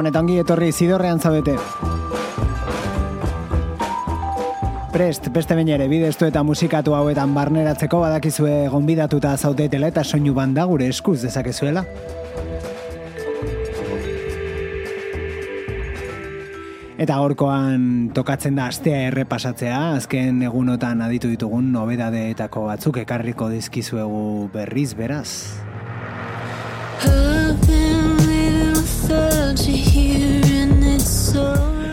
Gabon eta ongi etorri zidorrean zabete. Prest, beste bain ere, bideztu eta musikatu hauetan barneratzeko badakizue gonbidatuta zautetela eta soinu banda gure eskuz dezakezuela. Eta gorkoan tokatzen da astea errepasatzea, azken egunotan aditu ditugun nobedadeetako batzuk ekarriko dizkizuegu berriz beraz.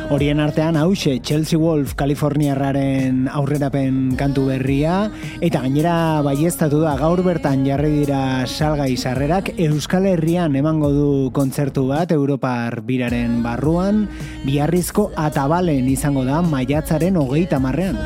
Horien artean hause Chelsea Wolf Kaliforniarraren aurrerapen kantu berria. Eta gainera baiestatu da gaur bertan jarri dira salgai sarrerak. Euskal Herrian emango du kontzertu bat Europar biraren barruan. Biharrizko atabalen izango da maiatzaren hogeita marrean.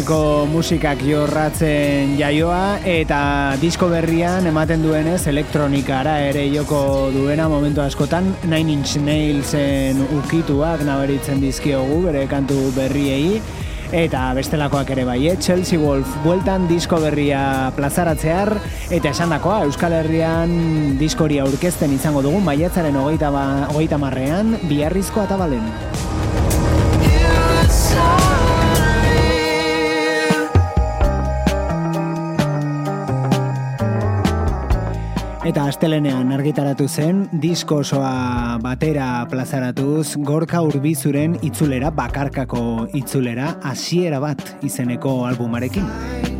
Iuneko musikak jorratzen jaioa eta disko berrian ematen duenez elektronikara ere joko duena momentu askotan Nine Inch Nailsen ukituak nabaritzen dizkiogu bere kantu berriei Eta bestelakoak ere bai, eh? Chelsea Wolf bueltan disko berria plazaratzear, eta esan dakoa, Euskal Herrian diskori aurkezten izango dugu, maiatzaren hogeita, ba, hogeita marrean, biarrizko atabalen. Eta astelenean argitaratu zen, disko osoa batera plazaratuz, gorka urbizuren itzulera, bakarkako itzulera, hasiera bat izeneko albumarekin.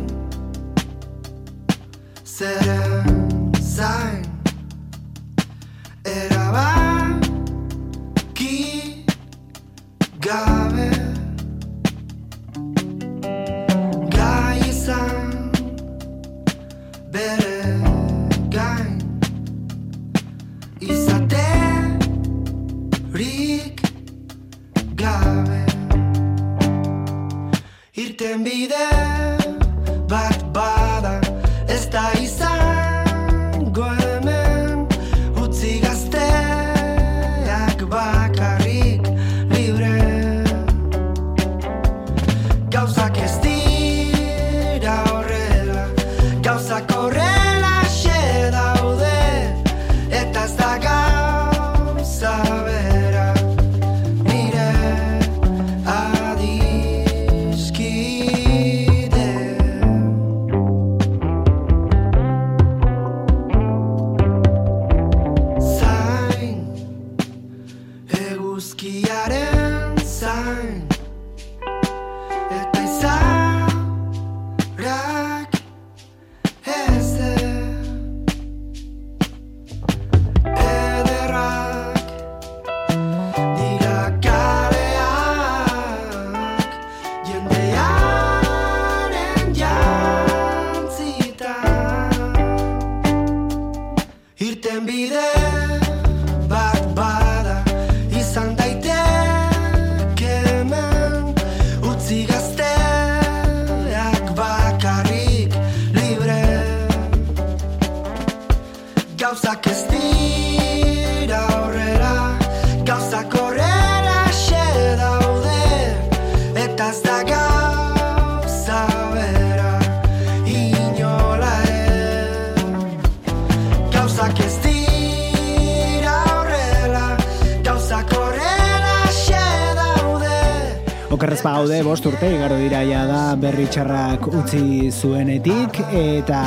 Urte igaro dira ja da berri txarrak utzi zuenetik eta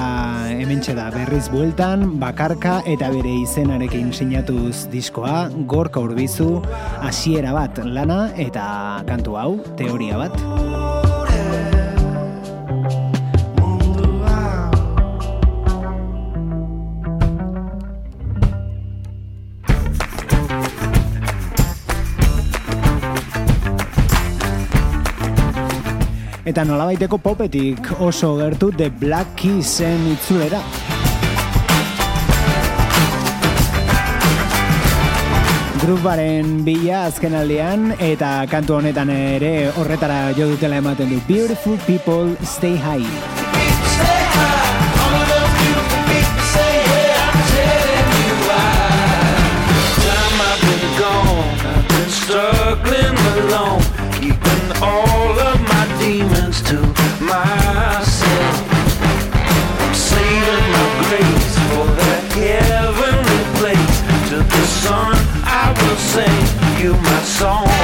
hemen da berriz bueltan bakarka eta bere izenarekin sinatuz diskoa gorka urbizu hasiera bat lana eta kantu hau teoria bat. Eta nolabaiteko popetik oso gertu The Black Keysen itzulera. Gruparen bila azken aldean eta kantu honetan ere horretara jo dutela ematen du Beautiful People Stay High. Struggling alone, keeping all you my song.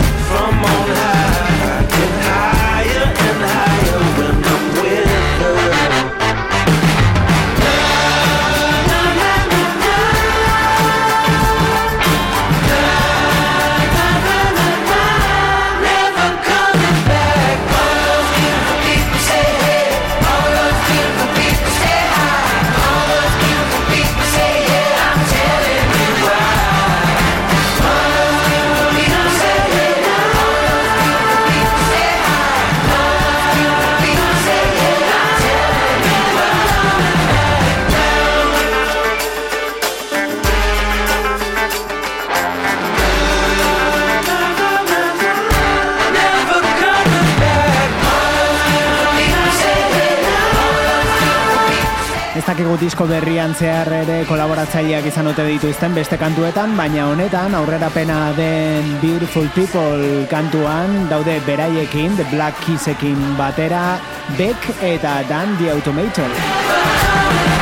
disko berrian zehar ere kolaboratzaileak izan ote dituzten beste kantuetan, baina honetan aurrera pena den Beautiful People kantuan daude beraiekin, The Black Kissekin batera, Beck eta Dan The Automator.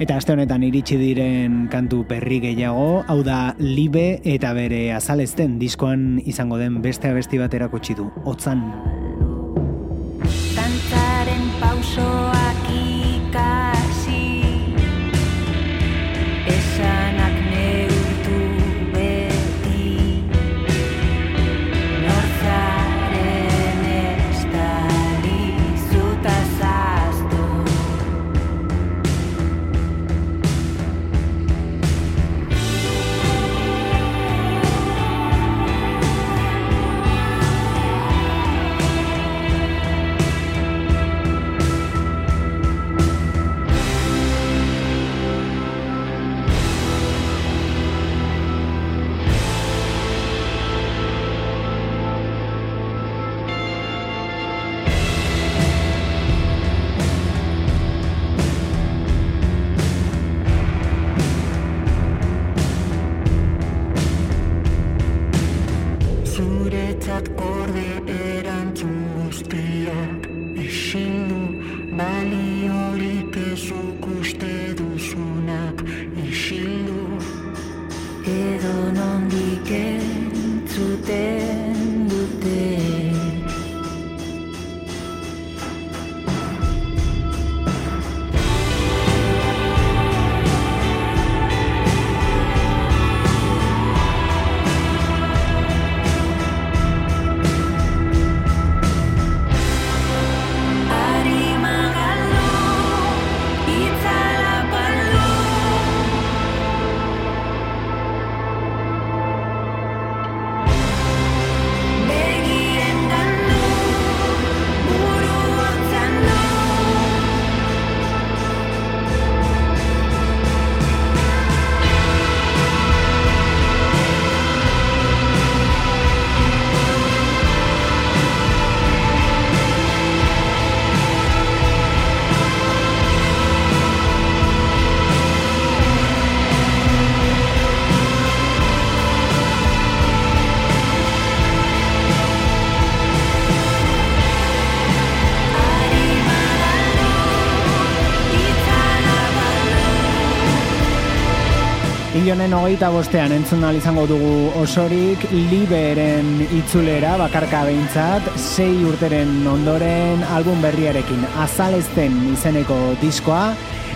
Eta aste honetan iritsi diren kantu perri gehiago, hau da libe eta bere azalezten diskoan izango den beste abesti bat erakutsi du, otzan. Tantzaren pausoak honen hogeita bostean entzun izango dugu osorik liberen itzulera bakarka behintzat sei urteren ondoren album berriarekin azalezten izeneko diskoa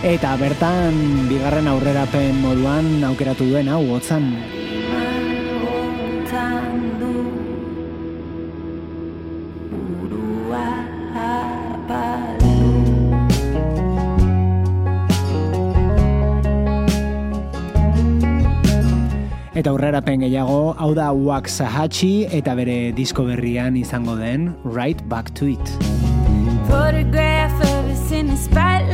eta bertan bigarren aurrerapen moduan aukeratu duen hau hotzan. Eta aurrerapen gehiago, hau da Waxahachie eta bere disko berrian izango den Right Back to It. Photograph of us in the spotlight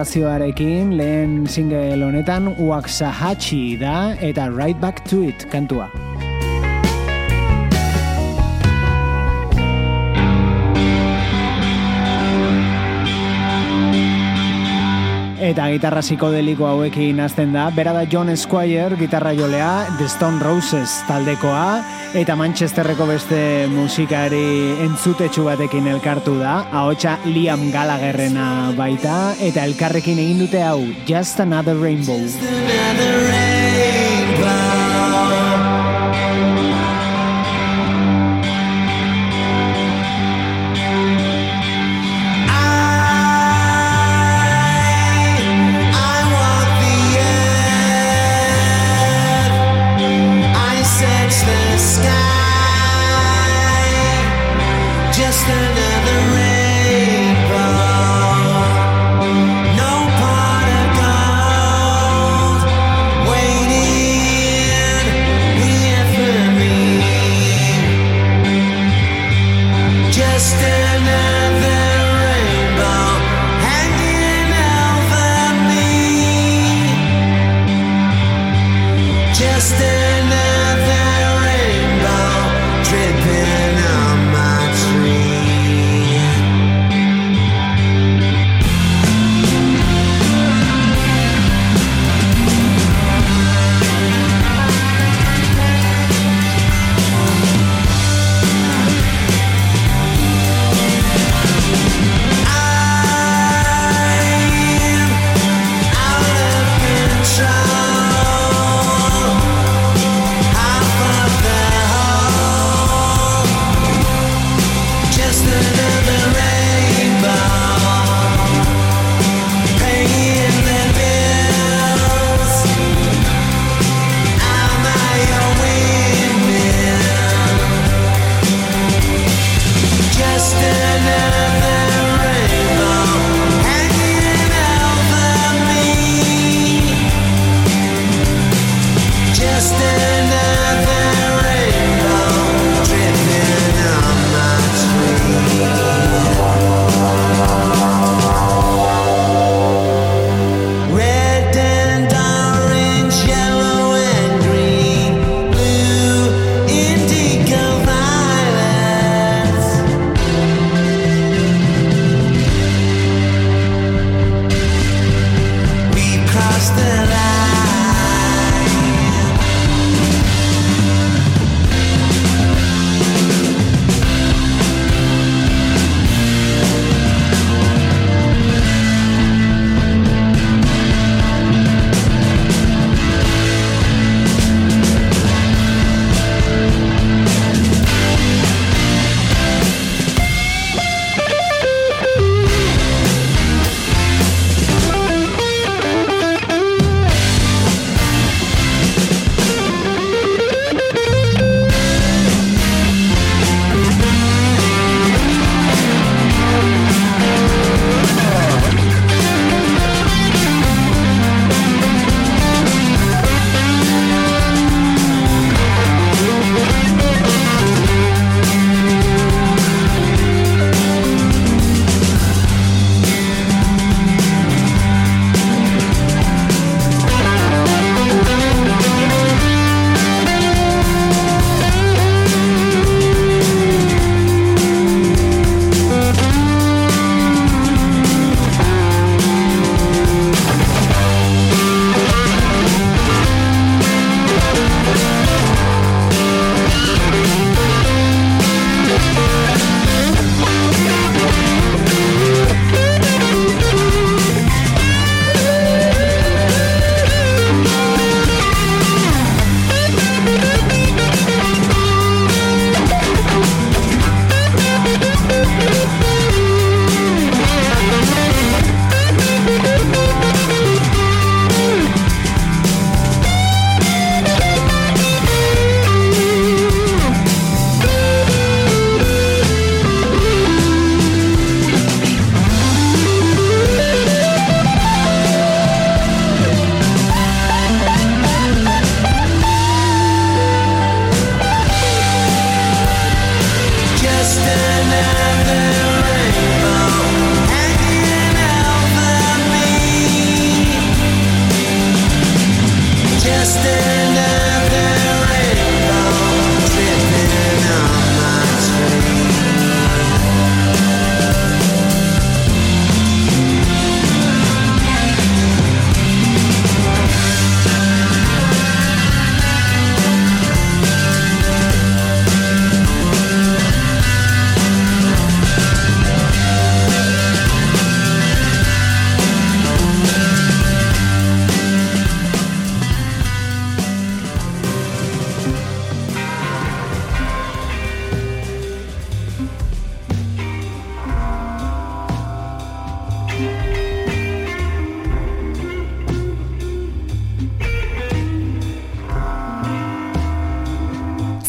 kolaborazioarekin lehen single honetan Waxahachie da eta Right Back to It kantua. Eta gitarra psikodeliko hauekin hasten da, bera da John Squire, gitarra jolea, The Stone Roses taldekoa, eta Manchesterreko beste musikari entzutetsu batekin elkartu da, ahotsa Liam Gallagherrena baita, eta elkarrekin egin dute hau, Just Another Rainbow. Just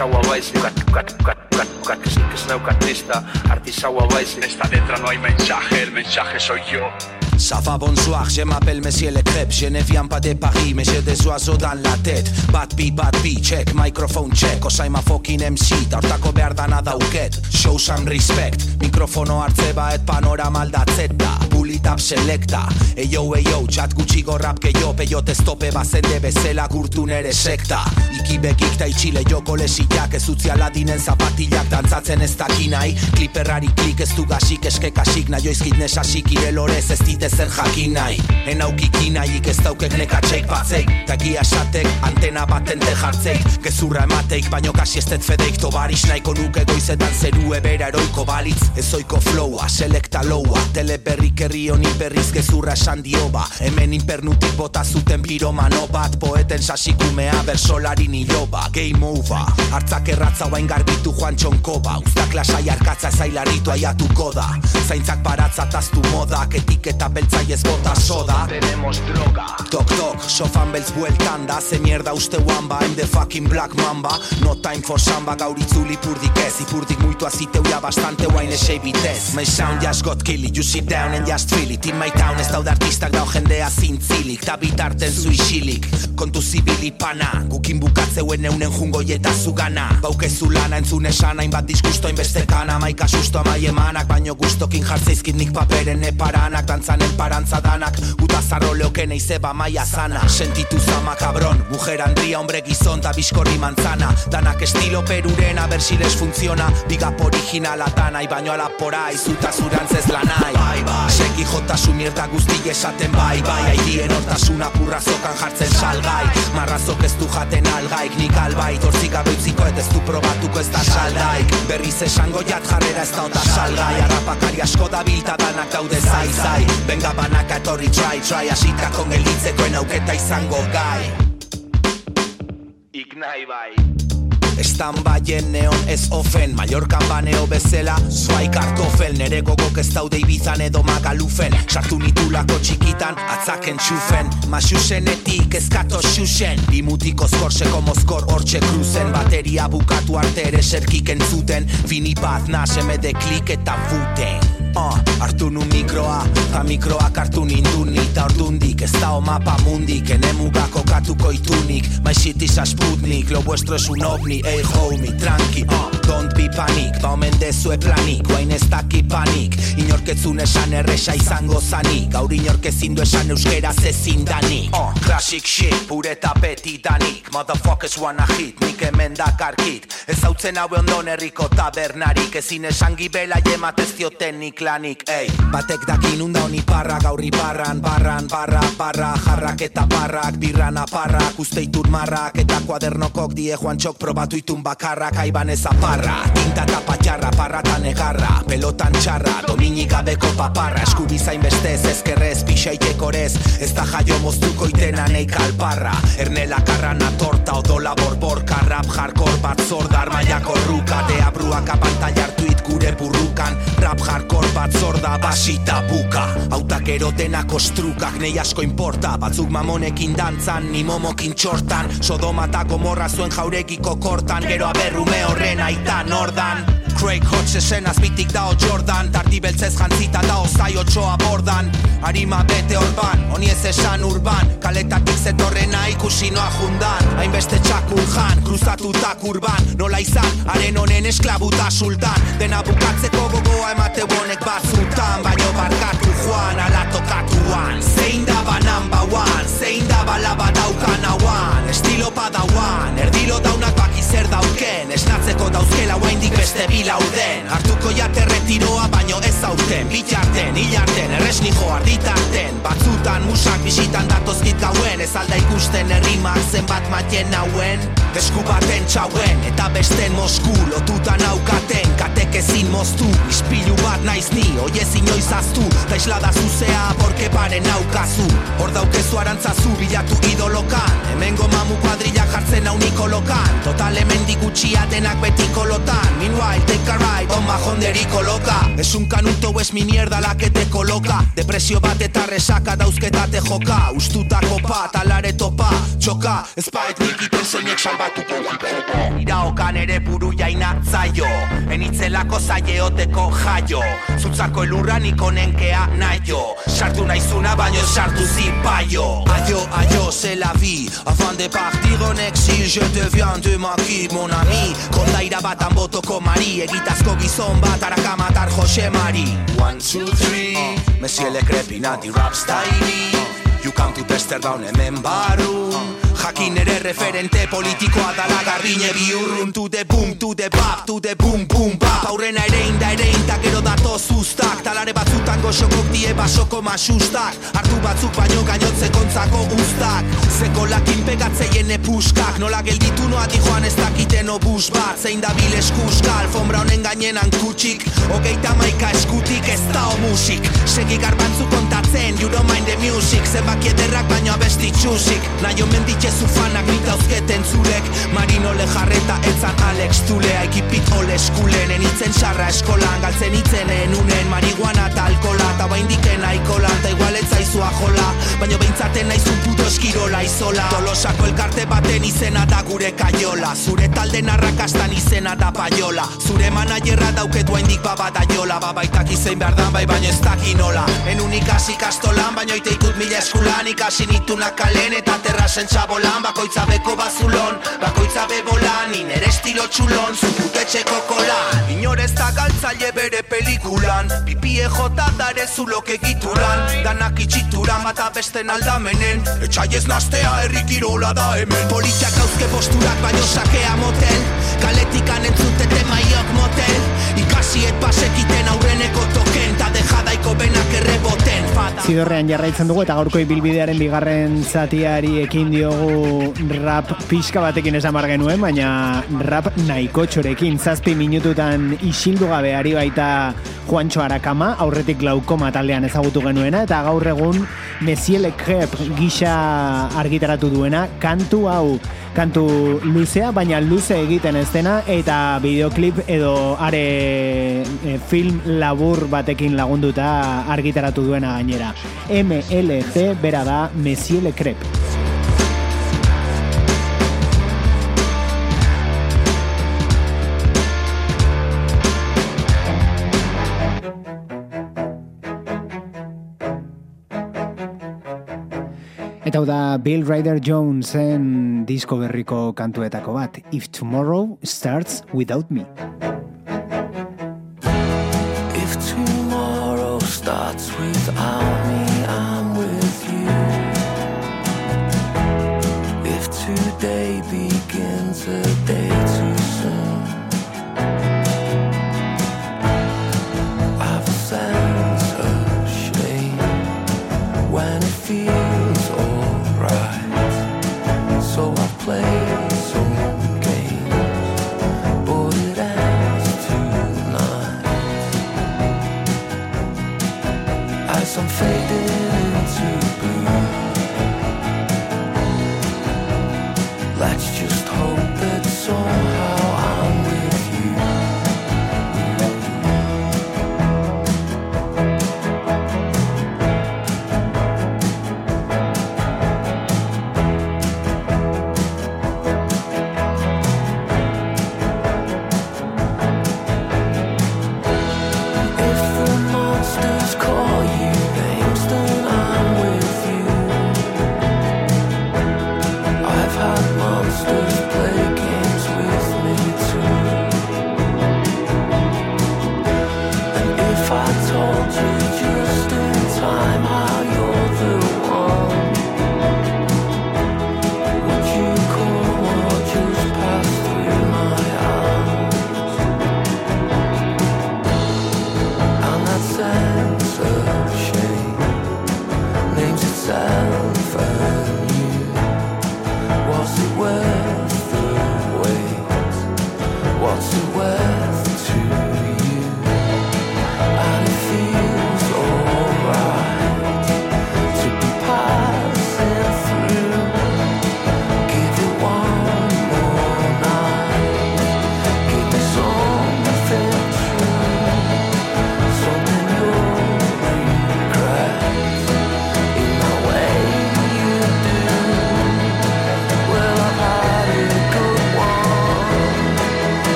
Artisaua kat- que- que sneuk artista. Artisaua baizik Esta letra no hay mensaje, el mensaje soy yo. Ça va bonsoir, je m'appelle Monsieur Le Crêpe. Je ne viens pas de Paris, mais j'ai des oiseaux dans la tête. Bad beat, bad beat, check, microphone check. Osaima fucking MC, ta hortako behar dana dauket. Show some respect, mikrofono hartze baet panorama aldatzeta. Pull it up selecta, eyo eyo, txat gutxigo rap gehiago Peiote stope bazende bezela gurtu nere sekta. Iki begik ta itxile joko lesiak Ez utzi aladinen zapatilak dantzatzen ez dakinai Kliperrari klik ez du gasik eskekasik Naioizkit nesasik irelorez ez dite zer jakin nahi. Enaukiki nahiik ez daukek nekatxeik batzeik Ta gia esatek antena batente jartzeik Gezurra emateik baino kasi ez dut fedeik. Tobaris nahiko nuke goizetan zerue bera eroiko balitz. Ezoiko flowa, selekta loua Teleberrik herri honi berriz gezurra esan dioba Hemen inpernutik bota zuten piromano bat. Poeten sasikumea bersolari niloba Game over, hartzak erratza bain garbitu joan txonkoba Uztak lasai arkatza zailaritu aiatuko da. Zaintzak baratza taztu modak Etiketa beltza ez bota soda. Tenemos droga. Tok tok, sofan beltz bueltan da. Ze mierda uste wamba, I'm the fucking black mamba. No time for samba, gaur itzuli ipurdik ez. Ipurdik muitu aziteuia bastante guain esei bitez My sound just got killy, you sit down and just feel it In my town ez daude artistak dau jendea zintzilik Ta bitarten zu isilik, kontu zibili pana Gukin bukatzeuen eunen jungo eta zugana. Baukezu lana entzun esan hainbat disgusto hainbeste kana Maika susto amai emanak, baino gustokin jartzeizkit nik paperen eparanak Dantzanen parantza danak, guta zarro leoken eizeba maia zana Sentitu zama cabron, mujer andria, hombre gizon ta bizkorri manzana. Danak estilo peruren, a ver si les funciona Bigap originala tanai, baino ala porai, zuta zurantzez lanai Bai, bai, seki jota su mierda guzti esaten bai, bai. Aidien hortasuna purra zokan jartzen salgai. Marrazok ez du jaten algaik, nik albai Tortzik et ez du probatuko ez da saldaik. Berriz esango jat jarrera ez da ota salgai. Arrapakari asko da bilta danak daude zai zai. Benga banaka etorri try try. Asitako gelitzekoen auketa izango gai. Ignai bai. Estan baien neon ez ofen Mallorcan baneo bezela Zuai kartofel Nere gogok ez daude ibizan edo magalufen. Sartu nitulako txikitan Atzaken txufen. Masusenetik ezkato xuxen Bimutiko skorseko mozkor hortxe kruzen. Bateria bukatu arte ere serkik entzuten Fini bat nasemede klik eta futen. Uh, hartu nu mikroa, ta mikroak hartu ninduni Ta ordundik ez da mapa mundik. Ene mugako katuko itunik My shit is a sputnik, lo vuestro es un ovni Ey homie, tranqui, uh, don't be panic Ba omen dezue planik, guain ez daki panik Inorketzun esan erresa izango zanik Gaur inorkezin du esan euskeraz ezin danik. Uh, Classic shit, pure tapetidanik Motherfuckers wanna hit, nik hemen dakarkit Ez hautzen haue ondon herriko tabernarik Ezin esan gibela jematez dioten nik lanik Ey, batek dakin unda honi parra gaurri barran Barran, barra, barra, jarrak eta barrak Birran aparrak, uste itur marrak Eta kuadernokok die joan txok probatu itun bakarrak Aiban ez aparra, tinta eta patxarra Parrata negarra, pelotan txarra Domini gabeko paparra, eskubizain bestez Ezkerrez, pixaitekorez Ez da jaio moztuko itena nei kalparra. Ernela karrana torta, odola borbor Karrap, jarkor, bat zordar, maiako ruka. Deabruak apantalla hartu gure burrukan. Rap hardcore bat zorda basita buka Autak erotenak ostrukak nei asko importa Batzuk mamonekin dantzan, ni momokin txortan. Sodoma eta gomorra zuen jaurekiko kortan. Gero aberrume horren aita nordan Craig Hodgesen azbitik dao Jordan Tardi beltzez jantzita dao zai otxoa bordan. Arima bete orban, honi ez esan urban. Kaletatik zetorrena ikusi noa jundan. Hainbeste txakur jan, kruzatutak urban. Nola izan, haren honen esklabuta sultan. Dena bukatzeko gogoa emate bonek batzutan Baino barkatu joan, ala tokatuan Zein da ba number one, zein da balaba daukan hauan. Estilo padauan, erdilo daunak baki zer dauken. Esnatzeko dauzkela guaindik beste bilauden Hartuko jate retiroa baino ez aurten Bitarten, hilarten, erresni jo arditarten. Batzutan musak bisitan datozkit gauen. Ez alda ikusten herrimak zenbat matien nauen? Desku baten txauen eta besten mosku Lotuta naukaten katek ezin moztu Ispilu bat naiz ni, oie inoiz aztu Ta islada zuzea porke paren naukazu. Hor daukezu arantzazu bilatu idolokan. Hemengo mamu kuadrilla jartzen hau nikolokan Total hemen gutxia denak beti kolotan. Meanwhile, take a ride, on majonderi koloka. Es un canuto es mi mierda la que te coloca. Depresio bat eta resaka dauzketa te joka. Ustutako pat, alare topa, txoka. Espait nik iten zeinek salbatuko Iraokan ere buru jaina zaio. Enitzelako zaieoteko jaio Zutzako elurra nik onenkea naio Sartu naizuna baino sartu zipaio. Aio, aio, c'est la vie. Afin de partir en exil Je deviens de maki, mon ami. Kondaira batan botoko mari. Egitazko gizon bat arakamatar Jose Mari One, two, three. Monsieur le crepinati rap style. You come to Testerdown hemen barru Jakin ere referente politikoa dala garbine biurrun To the boom, to the bap, to the boom, boom, bap Aurrena ere inda ere inda gero dato zuztak Talare batzutan goxokok die basoko masustak Hartu batzuk baino gainotze kontzako ustak Zeko lakin pegatzeien epuskak Nola gelditu noa dijoan ez dakiten obus bat. Zein da bil eskuska, alfombra honen gainenan kutsik Hogeita maika eskutik ez da o musik Segi garbantzu kontatzen, you don't mind the music. Zenbaki ederrak baino abesti txusik. Naio menditzezu fanak nik dauzketen zurek. Marino lejarreta etzan Alex Tulea Ekipit ole eskulen, enitzen sarra eskolan Galtzen itzenen. Unen, marihuana eta alkola Ta baindiken aikola, eta igual ez zaizua jola Baina beintzaten naizun puto eskirola izola. Tolosako elkarte baten izena da gure kaiola. Zure talden arrakastan izena da paiola. Zure manajerra dauketu haindik baba da jola Babaitak izein behar dan bai baino ez dakin nola. Enun ikasi kastolan baino ite ikut mila eskulan. Ikasi nitunak kalen eta terrasen txabolan Bakoitza beko bazulon, bakoitza bebolan Iner estilo txulon, zuputetxeko kolan Inor ez da galtzaile bere pelikulan Pipie jota dare zulok egituran Danak itxituran bata besten aldamenen. Etxai ez nastea herri kirola da hemen. Politiak hauzke posturak baino sakea motel Kaletikan entzutete maiok motel Ikasiet pasekiten aurreneko token Ta dejadaiko benak erreboten. Fada. Zidorrean jarraitzen dugu eta gaurko ibilbidearen bigarren zatiari ekin diogu rap pixka batekin esan bar genuen, baina rap nahiko txorekin. Zazpi minututan isildu gabe ari baita Juancho Arakama, aurretik glaukoma taldean ezagutu genuena, eta gaur egun Monsieur Le Crep gisa argitaratu duena, kantu hau, kantu luzea, baina luze egiten ez dena, eta videoklip edo are e, film labur batekin lagunduta argitaratu duena gainera. MLC bera da Monsieur Le Crep. Eta hau da Bill Ryder Jonesen disko berriko kantuetako bat, If Tomorrow Starts Without Me. If tomorrow starts without me, I'm with you. If today begins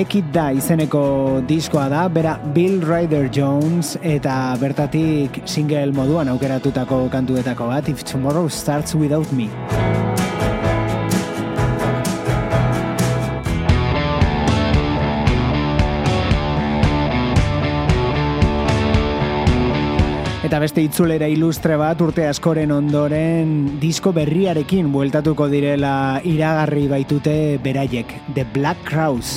Lekit da izeneko diskoa da, bera Bill Ryder Jones eta bertatik single moduan aukeratutako kantuetako bat, If Tomorrow Starts Without Me. Eta beste itzulera ilustre bat urte askoren ondoren disko berriarekin bueltatuko direla iragarri baitute beraiek, The Black Crowes.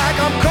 Like I'm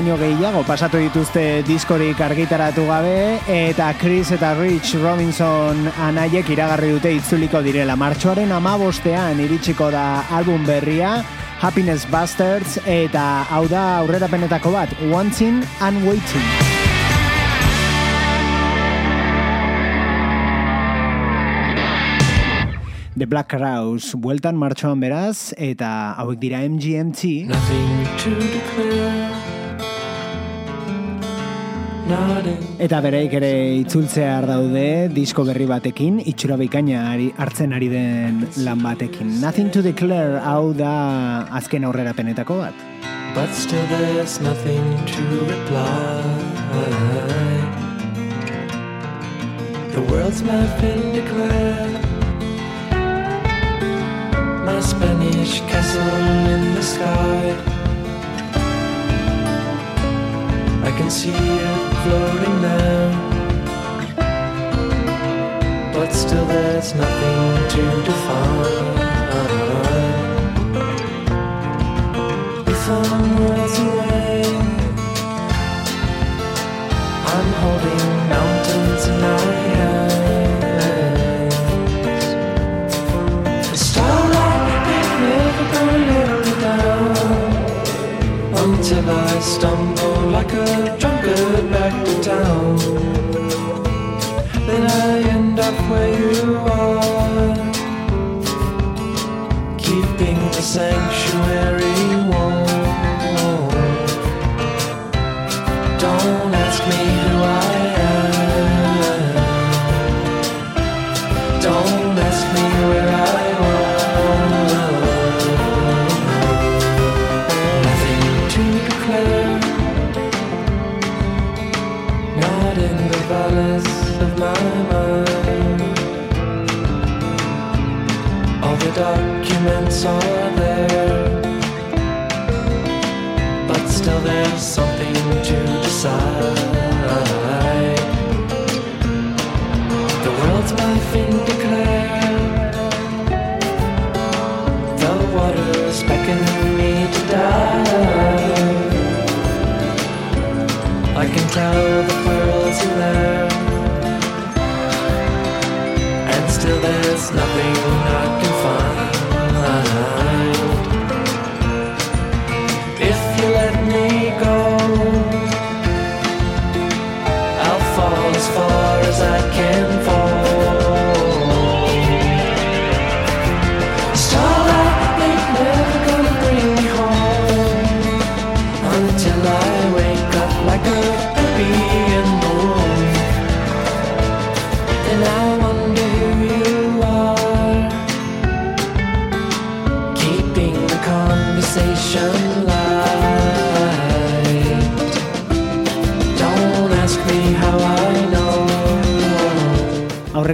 baino gehiago pasatu dituzte diskorik argitaratu gabe eta Chris eta Rich Robinson anaiek iragarri dute itzuliko direla. Martxoaren amabostean iritsiko da album berria Happiness Bastards eta hau da aurrerapenetako bat Wanting and Waiting. The Black Crowes, bueltan martxoan beraz, eta hauek dira MGMT. Nothing to declare. Eta bereik ere itzultzea daude disko berri batekin, itxura bikaina hartzen ari den lan batekin. Nothing to declare hau da azken aurrerapenetako bat. But still there's nothing to reply The world's my fin declare My Spanish castle in the sky I can see it floating there. But still, there's nothing to define. Uh-huh. If I'm worlds away, I'm holding mountains in my hands. The starlight ain't never gonna let me down until I stumble like a drunkard back to town. Then I end up where you are, keeping the sanctuary sorry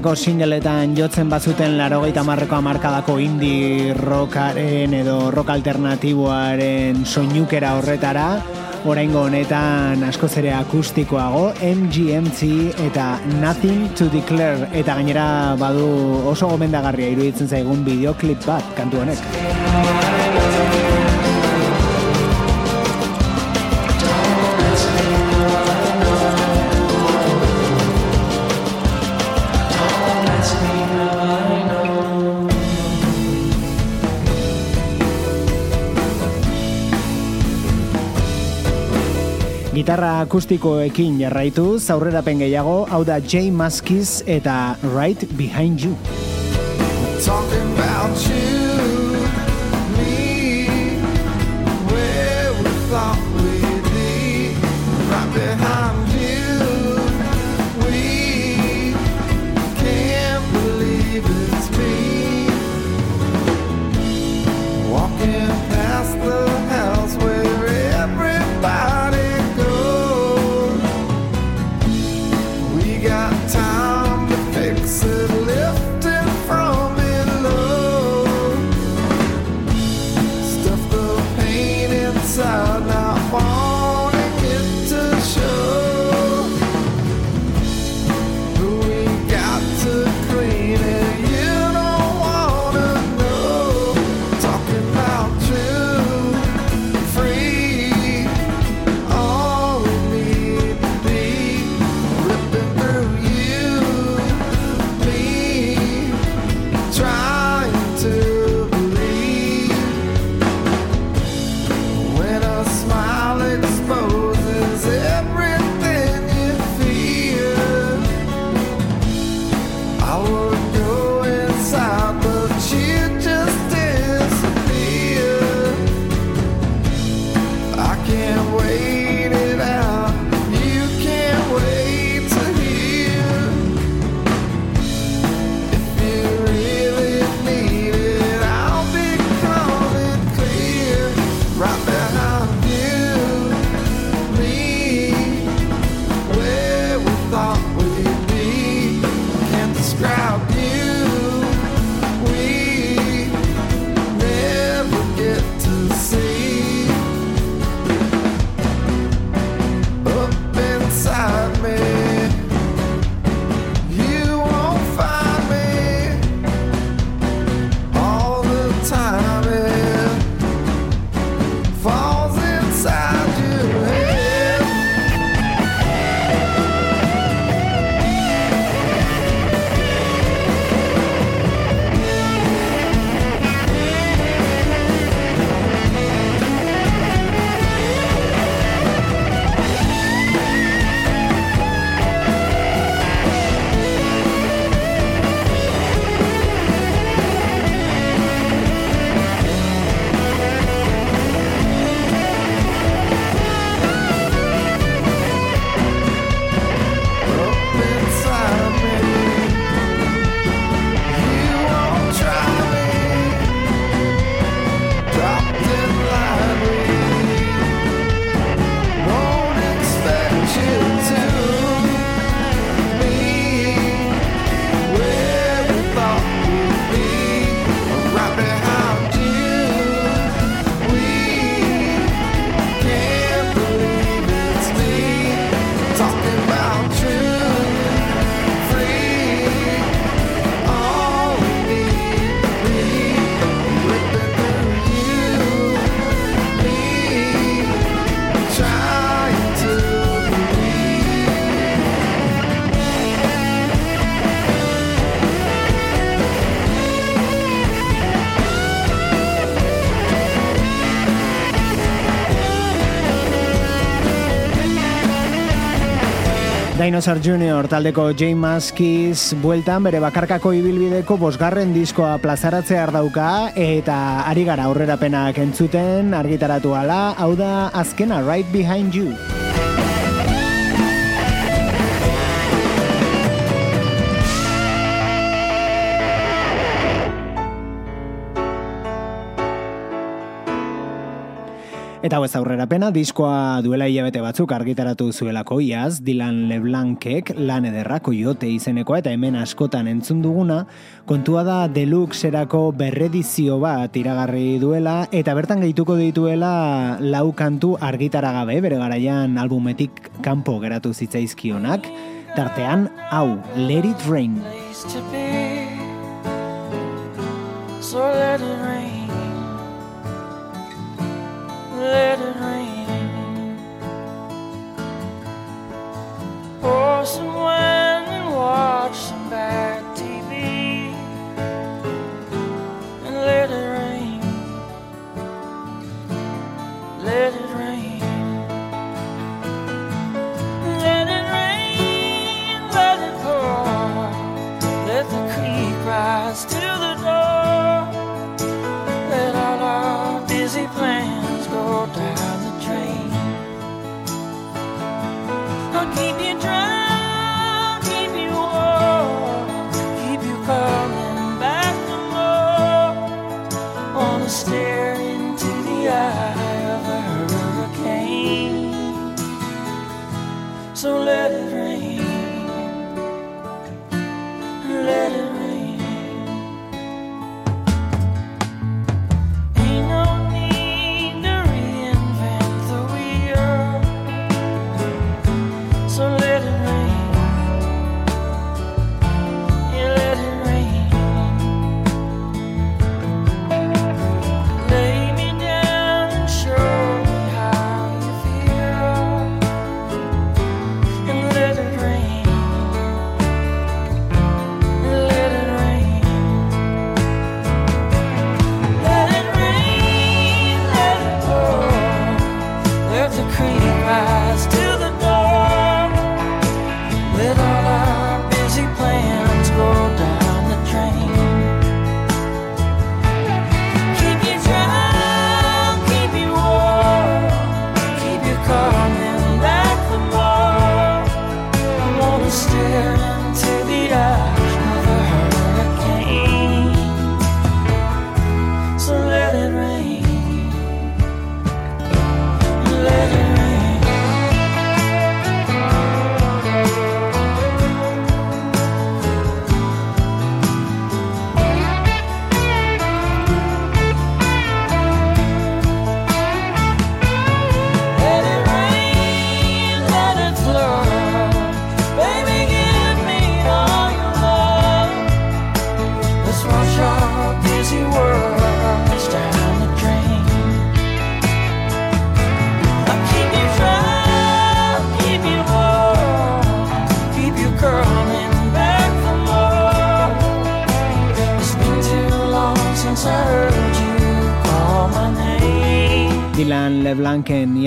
Aurreko singleetan jotzen bazuten larogeita marreko amarkadako indie rockaren edo rock alternatiboaren soinukera horretara, oraingo honetan askoz ere akustikoago, MGMT eta Nothing to Declare, eta gainera badu oso gomendagarria iruditzen zaigun bideoklip bat kantu honek. Gitarra akustikoekin jarraituz, aurrerapen gehiago, hau da Jay Muskis eta Right Behind You. Talking about you, me, where we be, right behind crowd. Dinosaur Junior taldeko J Maskiz bueltan bere bakarkako ibilbideko bosgarren diskoa plazaratzear dauka eta ari gara aurrerapenak entzuten argitaratu ala, hau da azkena Right Behind You. Eta hau ez aurrerapena, diskoa duela hilabete batzuk argitaratu zuelako iaz, Dylan Leblancek lan ederrako jote izenekoa eta hemen askotan entzun duguna, kontua da deluxerako berredizio bat iragarri duela, eta bertan gehituko dituela lau kantu argitaragabe, bere garaian albumetik kanpo geratu zitzaizkionak, tartean, hau, Let It Rain. So let it rain. Let it rain. Pour some wine and watch some bad TV. And let it rain. Let it rain. Let it rain, let it pour. Let the creek rise to the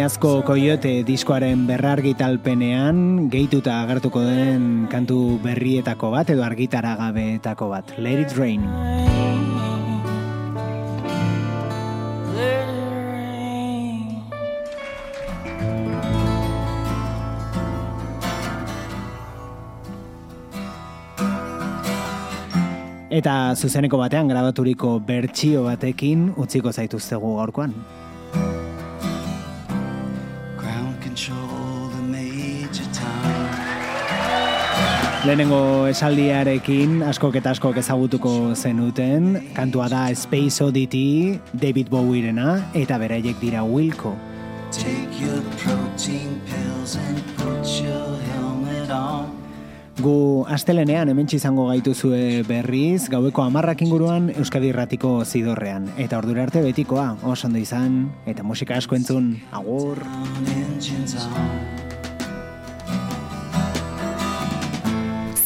iazko koiote diskoaren berrargitalpenean gehituta agertuko den kantu berrietako bat edo argitaragabeetako bat. Let it rain. Eta zuzeneko batean grabaturiko bertsio batekin utziko zaituztegu gaurkoan. Lehenengo esaldiarekin askok eta askok ezagutuko zenuten, kantua da Space Oddity, David Bowierena, eta beraiek dira Wilco. Take your protein pills and put your helmet on. Gu astelenean hementsi izango gaituzue berriz, gaueko amarrak inguruan Euskadi Irratiko zidorrean. Eta ordura arte betikoa, oso ondo izan, eta musika asko entzun, agur!